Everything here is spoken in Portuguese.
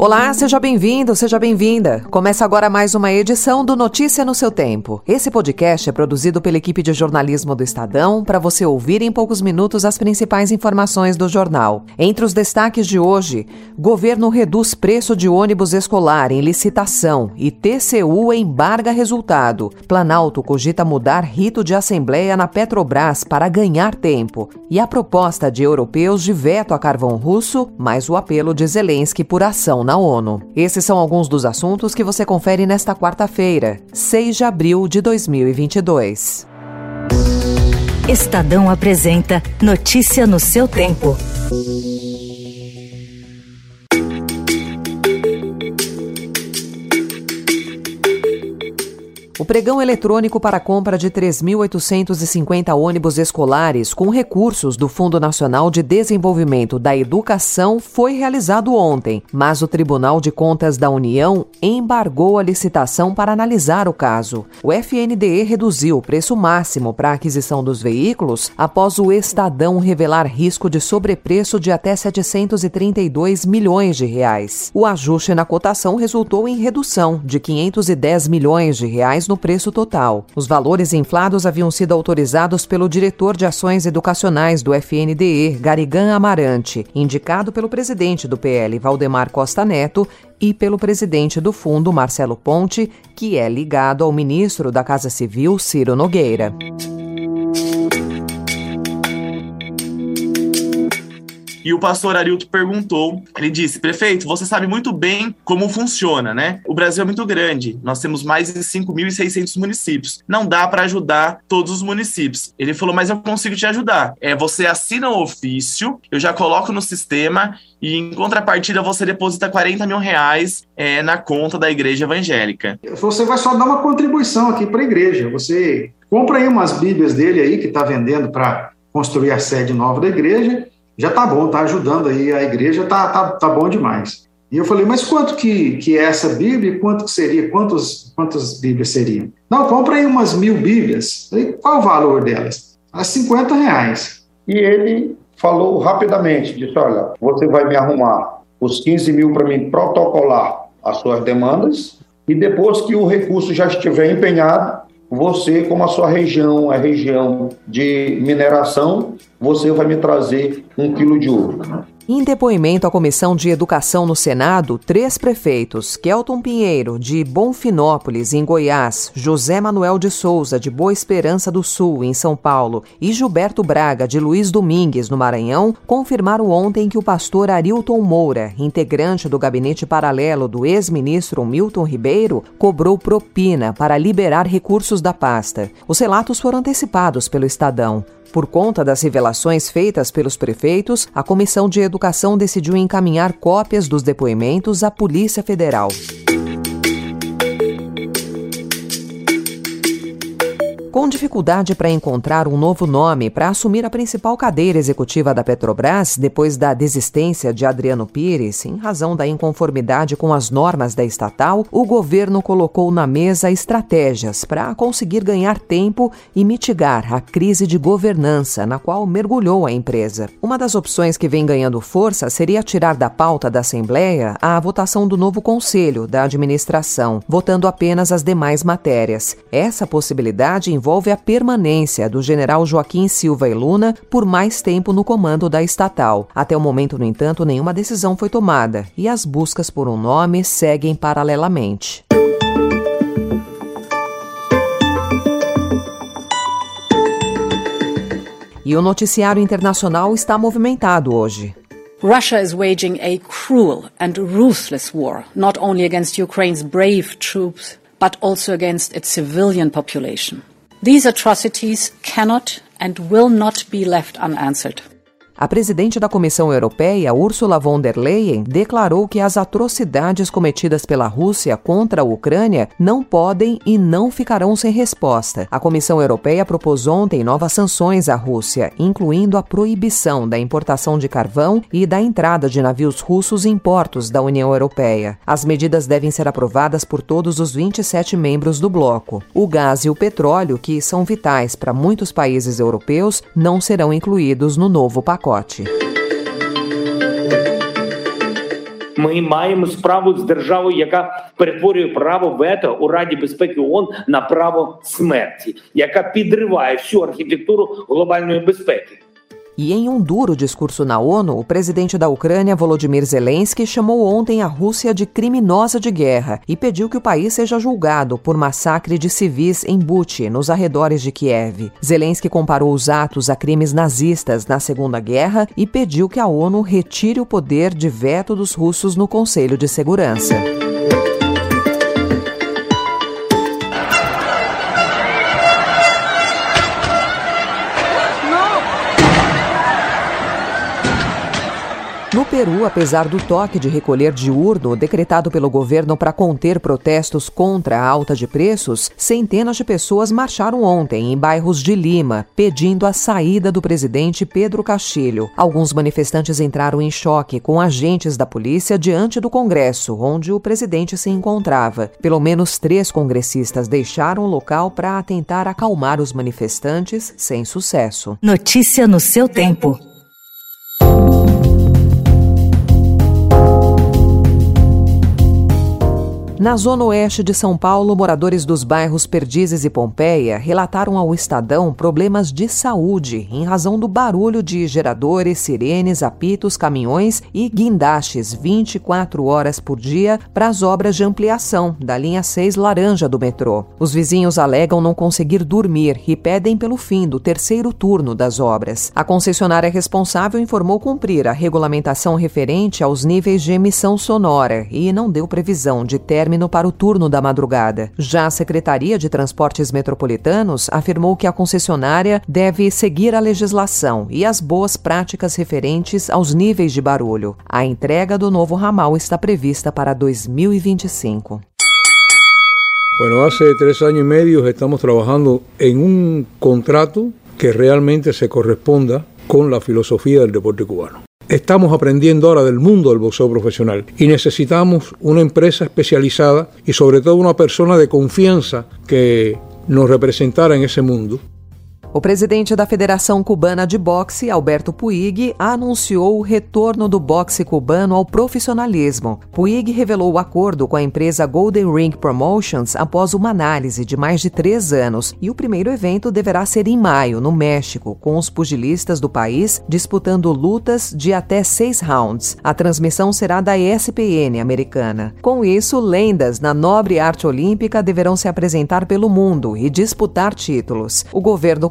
Olá, seja bem-vindo, seja bem-vinda. Começa agora mais uma edição do Notícia no seu Tempo. Esse podcast é produzido pela equipe de jornalismo do Estadão para você ouvir em poucos minutos as principais informações do jornal. Entre os destaques de hoje, governo reduz preço de ônibus escolar em licitação e TCU embarga resultado. Planalto cogita mudar rito de assembleia na Petrobras para ganhar tempo. E a proposta de europeus de veto a carvão russo, mais o apelo de Zelensky por ação na ONU. Esses são alguns dos assuntos que você confere nesta quarta-feira, 6 de abril de 2022. Estadão apresenta Notícia no seu tempo. Pregão eletrônico para a compra de 3.850 ônibus escolares com recursos do Fundo Nacional de Desenvolvimento da Educação foi realizado ontem, mas o Tribunal de Contas da União embargou a licitação para analisar o caso. O FNDE reduziu o preço máximo para a aquisição dos veículos após o Estadão revelar risco de sobrepreço de até 732 milhões de reais. O ajuste na cotação resultou em redução de 510 milhões de reais no preço total. Os valores inflados haviam sido autorizados pelo diretor de ações educacionais do FNDE, Garigan Amarante, indicado pelo presidente do PL, Valdemar Costa Neto, e pelo presidente do fundo, Marcelo Ponte, que é ligado ao ministro da Casa Civil, Ciro Nogueira. E o pastor Arilto perguntou, ele disse, prefeito, você sabe muito bem como funciona, né? O Brasil é muito grande, nós temos mais de 5.600 municípios. Não dá para ajudar todos os municípios. Ele falou, mas eu consigo te ajudar. É, você assina o ofício, eu já coloco no sistema e em contrapartida você deposita 40 mil reais é, na conta da igreja evangélica. Você vai só dar uma contribuição aqui para a igreja. Você compra aí umas bíblias dele aí que está vendendo para construir a sede nova da igreja já tá bom, tá ajudando aí a igreja, tá, tá, tá bom demais. E eu falei, mas quanto que, que é essa Bíblia quanto que seria? Quantos, quantas Bíblias seriam? Não, compra aí umas mil Bíblias. Falei, qual o valor delas? A 50 reais. E ele falou rapidamente, disse, olha, você vai me arrumar os 15 mil para mim protocolar as suas demandas e depois que o recurso já estiver empenhado, você, como a sua região é região de mineração, você vai me trazer um quilo de ouro. Em depoimento à Comissão de Educação no Senado, três prefeitos, Kelton Pinheiro, de Bonfinópolis, em Goiás, José Manuel de Souza, de Boa Esperança do Sul, em São Paulo, e Gilberto Braga, de Luiz Domingues, no Maranhão, confirmaram ontem que o pastor Arilton Moura, integrante do gabinete paralelo do ex-ministro Milton Ribeiro, cobrou propina para liberar recursos da pasta. Os relatos foram antecipados pelo Estadão. Por conta das revelações feitas pelos prefeitos, a Comissão de Educação decidiu encaminhar cópias dos depoimentos à Polícia Federal. Com dificuldade para encontrar um novo nome para assumir a principal cadeira executiva da Petrobras depois da desistência de Adriano Pires, em razão da inconformidade com as normas da estatal, o governo colocou na mesa estratégias para conseguir ganhar tempo e mitigar a crise de governança na qual mergulhou a empresa. Uma das opções que vem ganhando força seria tirar da pauta da Assembleia a votação do novo conselho da administração, votando apenas as demais matérias. Essa possibilidade envolve a permanência do general Joaquim Silva e Luna por mais tempo no comando da estatal. Até o momento, no entanto, nenhuma decisão foi tomada e as buscas por um nome seguem paralelamente. E o noticiário internacional está movimentado hoje. Russia is waging a cruel and ruthless war, not only against Ukraine's brave troops, but also against its civilian population. These atrocities cannot and will not be left unanswered. A presidente da Comissão Europeia, Ursula von der Leyen, declarou que as atrocidades cometidas pela Rússia contra a Ucrânia não podem e não ficarão sem resposta. A Comissão Europeia propôs ontem novas sanções à Rússia, incluindo a proibição da importação de carvão e da entrada de navios russos em portos da União Europeia. As medidas devem ser aprovadas por todos os 27 membros do bloco. O gás e o petróleo, que são vitais para muitos países europeus, não serão incluídos no novo pacote. Ми маємо справу з державою, яка перетворює право вето у Раді безпеки ООН на право смерті, яка підриває всю архітектуру глобальної безпеки. E em um duro discurso na ONU, o presidente da Ucrânia, Volodymyr Zelensky, chamou ontem a Rússia de criminosa de guerra e pediu que o país seja julgado por massacre de civis em Buchi, nos arredores de Kiev. Zelensky comparou os atos a crimes nazistas na Segunda Guerra e pediu que a ONU retire o poder de veto dos russos no Conselho de Segurança. No Peru, apesar do toque de recolher diurno decretado pelo governo para conter protestos contra a alta de preços, centenas de pessoas marcharam ontem em bairros de Lima, pedindo a saída do presidente Pedro Castilho. Alguns manifestantes entraram em choque com agentes da polícia diante do Congresso, onde o presidente se encontrava. Pelo menos três congressistas deixaram o local para tentar acalmar os manifestantes, sem sucesso. Notícia no seu tempo. Na zona oeste de São Paulo, moradores dos bairros Perdizes e Pompeia relataram ao Estadão problemas de saúde em razão do barulho de geradores, sirenes, apitos, caminhões e guindastes 24 horas por dia para as obras de ampliação da linha 6 laranja do metrô. Os vizinhos alegam não conseguir dormir e pedem pelo fim do terceiro turno das obras. A concessionária responsável informou cumprir a regulamentação referente aos níveis de emissão sonora e não deu previsão de término para o turno da madrugada. Já a Secretaria de Transportes Metropolitanos afirmou que a concessionária deve seguir a legislação e as boas práticas referentes aos níveis de barulho. A entrega do novo ramal está prevista para 2025. Bueno, hace tres años y medio estamos trabajando en un contrato que realmente se corresponda con la filosofía del deporte cubano. Estamos aprendiendo ahora del mundo del boxeo profesional y necesitamos una empresa especializada y sobre todo una persona de confianza que nos representara en ese mundo. O presidente da Federação Cubana de Boxe, Alberto Puig, anunciou o retorno do boxe cubano ao profissionalismo. Puig revelou o acordo com a empresa Golden Ring Promotions após uma análise de mais de três anos, e o primeiro evento deverá ser em maio, no México, com os pugilistas do país disputando lutas de até seis rounds. A transmissão será da ESPN americana. Com isso, lendas na nobre arte olímpica deverão se apresentar pelo mundo e disputar títulos. O governo